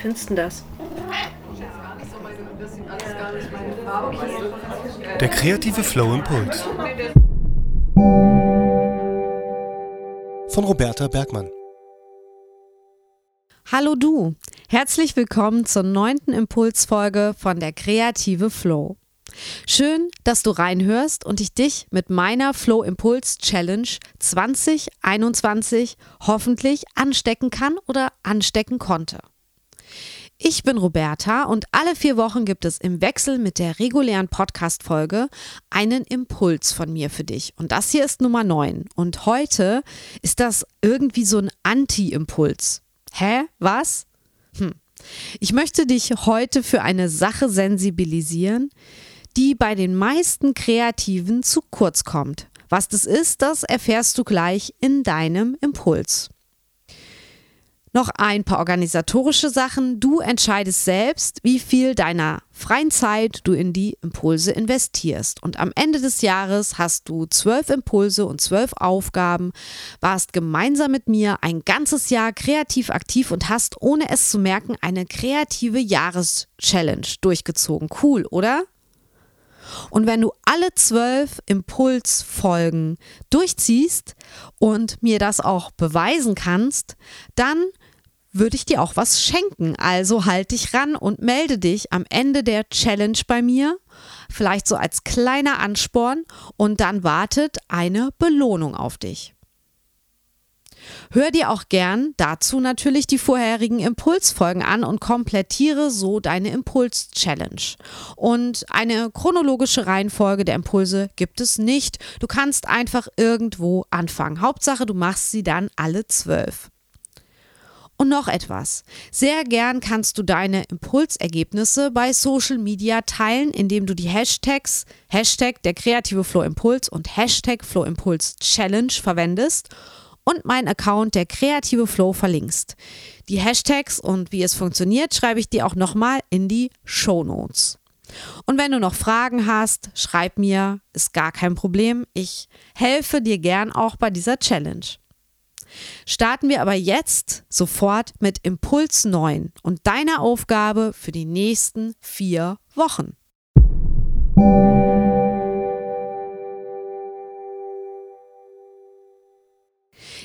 findest du das? Der kreative Flow Impuls. Von Roberta Bergmann. Hallo du, herzlich willkommen zur neunten Impulsfolge von der kreative Flow. Schön, dass du reinhörst und ich dich mit meiner Flow Impuls Challenge 2021 hoffentlich anstecken kann oder anstecken konnte. Ich bin Roberta und alle vier Wochen gibt es im Wechsel mit der regulären Podcast-Folge einen Impuls von mir für dich. Und das hier ist Nummer 9. Und heute ist das irgendwie so ein Anti-Impuls. Hä? Was? Hm. Ich möchte dich heute für eine Sache sensibilisieren, die bei den meisten Kreativen zu kurz kommt. Was das ist, das erfährst du gleich in deinem Impuls. Noch ein paar organisatorische Sachen. Du entscheidest selbst, wie viel deiner freien Zeit du in die Impulse investierst. Und am Ende des Jahres hast du zwölf Impulse und zwölf Aufgaben, warst gemeinsam mit mir ein ganzes Jahr kreativ aktiv und hast, ohne es zu merken, eine kreative Jahreschallenge durchgezogen. Cool, oder? Und wenn du alle zwölf Impulsfolgen durchziehst und mir das auch beweisen kannst, dann würde ich dir auch was schenken. Also halt dich ran und melde dich am Ende der Challenge bei mir, vielleicht so als kleiner Ansporn und dann wartet eine Belohnung auf dich. Hör dir auch gern dazu natürlich die vorherigen Impulsfolgen an und komplettiere so deine Impuls-Challenge. Und eine chronologische Reihenfolge der Impulse gibt es nicht. Du kannst einfach irgendwo anfangen. Hauptsache, du machst sie dann alle zwölf. Und noch etwas. Sehr gern kannst du deine Impulsergebnisse bei Social Media teilen, indem du die Hashtags Hashtag der kreative Flow Impuls und Hashtag Flow Impuls Challenge verwendest und meinen Account der kreative Flow verlinkst. Die Hashtags und wie es funktioniert, schreibe ich dir auch nochmal in die Show Notes. Und wenn du noch Fragen hast, schreib mir, ist gar kein Problem. Ich helfe dir gern auch bei dieser Challenge. Starten wir aber jetzt sofort mit Impuls 9 und deiner Aufgabe für die nächsten vier Wochen.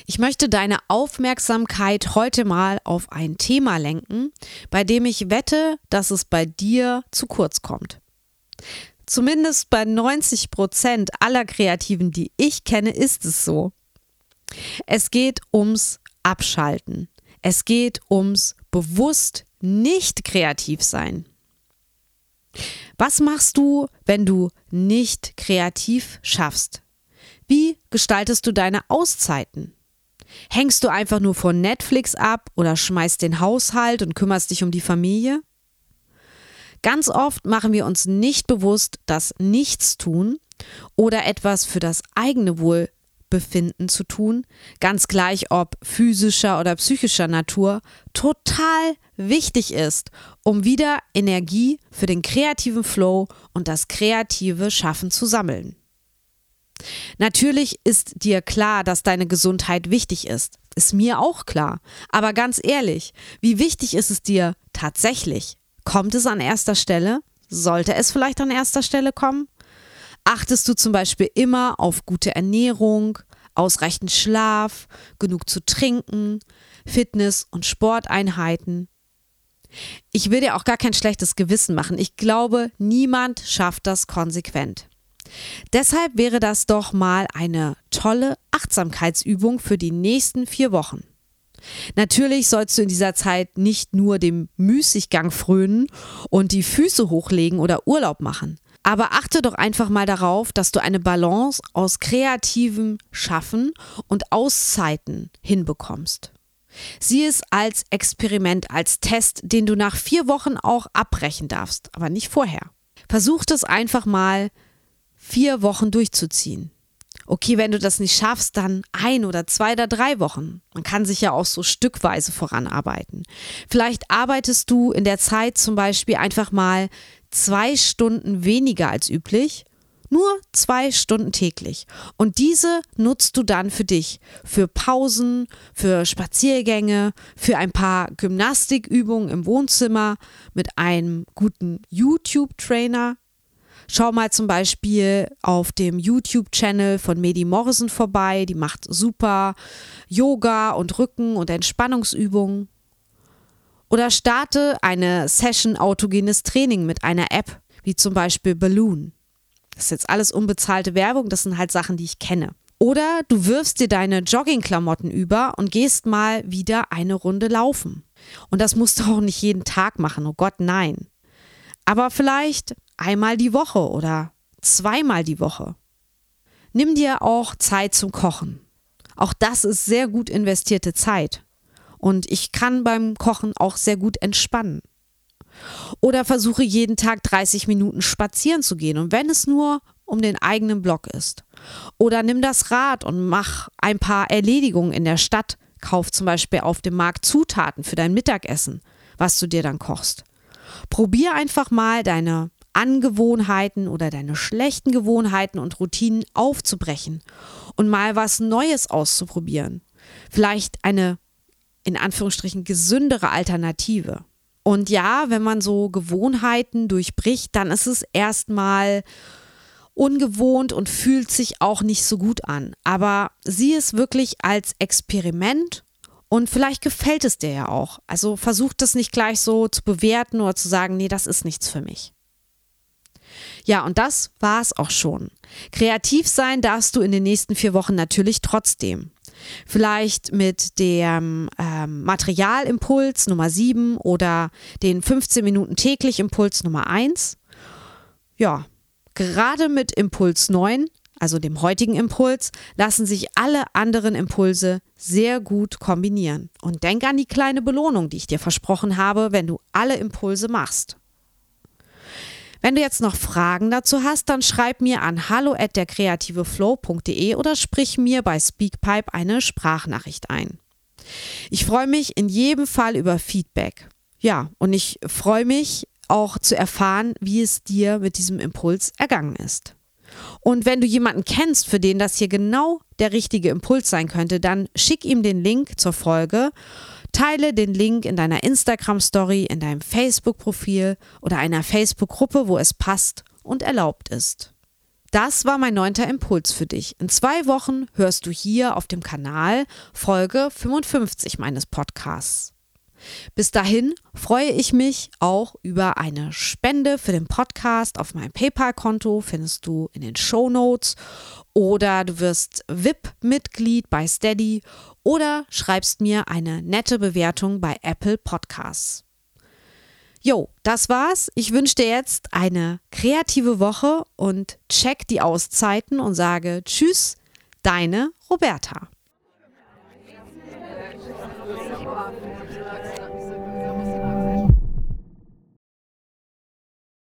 Ich möchte deine Aufmerksamkeit heute mal auf ein Thema lenken, bei dem ich wette, dass es bei dir zu kurz kommt. Zumindest bei 90 Prozent aller Kreativen, die ich kenne, ist es so. Es geht ums Abschalten. Es geht ums bewusst nicht kreativ sein. Was machst du, wenn du nicht kreativ schaffst? Wie gestaltest du deine Auszeiten? Hängst du einfach nur von Netflix ab oder schmeißt den Haushalt und kümmerst dich um die Familie? Ganz oft machen wir uns nicht bewusst, dass Nichtstun oder etwas für das eigene Wohl Wohlbefinden zu tun, ganz gleich ob physischer oder psychischer Natur, total wichtig ist, um wieder Energie für den kreativen Flow und das kreative Schaffen zu sammeln. Natürlich ist dir klar, dass deine Gesundheit wichtig ist. Ist mir auch klar. Aber ganz ehrlich, wie wichtig ist es dir tatsächlich? Kommt es an erster Stelle? Sollte es vielleicht an erster Stelle kommen? Achtest du zum Beispiel immer auf gute Ernährung, ausreichend Schlaf, genug zu trinken, Fitness- und Sporteinheiten? Ich will dir auch gar kein schlechtes Gewissen machen. Ich glaube, niemand schafft das konsequent. Deshalb wäre das doch mal eine tolle Achtsamkeitsübung für die nächsten vier Wochen. Natürlich sollst du in dieser Zeit nicht nur dem Müßiggang frönen und die Füße hochlegen oder Urlaub machen. Aber achte doch einfach mal darauf, dass du eine Balance aus kreativem Schaffen und Auszeiten hinbekommst. Sieh es als Experiment, als Test, den du nach vier Wochen auch abbrechen darfst, aber nicht vorher. Versuch das einfach mal vier Wochen durchzuziehen. Okay, wenn du das nicht schaffst, dann ein oder zwei oder drei Wochen. Man kann sich ja auch so stückweise voranarbeiten. Vielleicht arbeitest du in der Zeit zum Beispiel einfach mal zwei Stunden weniger als üblich, Nur zwei Stunden täglich. Und diese nutzt du dann für dich. Für Pausen, für Spaziergänge, für ein paar Gymnastikübungen im Wohnzimmer mit einem guten YouTube-Trainer. Schau mal zum Beispiel auf dem YouTube-Channel von Medi Morrison vorbei. Die macht super Yoga und Rücken- und Entspannungsübungen. Oder starte eine Session autogenes Training mit einer App, wie zum Beispiel Balloon. Das ist jetzt alles unbezahlte Werbung, das sind halt Sachen, die ich kenne. Oder du wirfst dir deine Joggingklamotten über und gehst mal wieder eine Runde laufen. Und das musst du auch nicht jeden Tag machen, oh Gott, nein. Aber vielleicht einmal die Woche oder zweimal die Woche. Nimm dir auch Zeit zum Kochen. Auch das ist sehr gut investierte Zeit. Und ich kann beim Kochen auch sehr gut entspannen. Oder versuche jeden Tag 30 Minuten spazieren zu gehen und wenn es nur um den eigenen Block ist. Oder nimm das Rad und mach ein paar Erledigungen in der Stadt. Kauf zum Beispiel auf dem Markt Zutaten für dein Mittagessen, was du dir dann kochst. Probier einfach mal deine Angewohnheiten oder deine schlechten Gewohnheiten und Routinen aufzubrechen und mal was Neues auszuprobieren. Vielleicht eine in Anführungsstrichen gesündere Alternative. Und ja, wenn man so Gewohnheiten durchbricht, dann ist es erstmal ungewohnt und fühlt sich auch nicht so gut an. Aber sieh es wirklich als Experiment und vielleicht gefällt es dir ja auch. Also versuch das nicht gleich so zu bewerten oder zu sagen, nee, das ist nichts für mich. Ja, und das war es auch schon. Kreativ sein darfst du in den nächsten vier Wochen natürlich trotzdem. Vielleicht mit dem ähm, Materialimpuls Nummer 7 oder den 15 Minuten täglich Impuls Nummer 1. Ja, gerade mit Impuls 9, also dem heutigen Impuls, lassen sich alle anderen Impulse sehr gut kombinieren. Und denk an die kleine Belohnung, die ich dir versprochen habe, wenn du alle Impulse machst. Wenn du jetzt noch Fragen dazu hast, dann schreib mir an hallo at derkreativeflow.de oder sprich mir bei Speakpipe eine Sprachnachricht ein. Ich freue mich in jedem Fall über Feedback. Ja, und ich freue mich auch zu erfahren, wie es dir mit diesem Impuls ergangen ist. Und wenn du jemanden kennst, für den das hier genau der richtige Impuls sein könnte, dann schick ihm den Link zur Folge Teile den Link in deiner Instagram-Story, in deinem Facebook-Profil oder einer Facebook-Gruppe, wo es passt und erlaubt ist. Das war mein neunter Impuls für dich. In zwei Wochen hörst du hier auf dem Kanal Folge 55 meines Podcasts. Bis dahin freue ich mich auch über eine Spende für den Podcast auf meinem PayPal-Konto, findest du in den Show Notes. Oder du wirst VIP-Mitglied bei Steady oder schreibst mir eine nette Bewertung bei Apple Podcasts. Jo, das war's. Ich wünsche dir jetzt eine kreative Woche und check die Auszeiten und sage Tschüss, deine Roberta.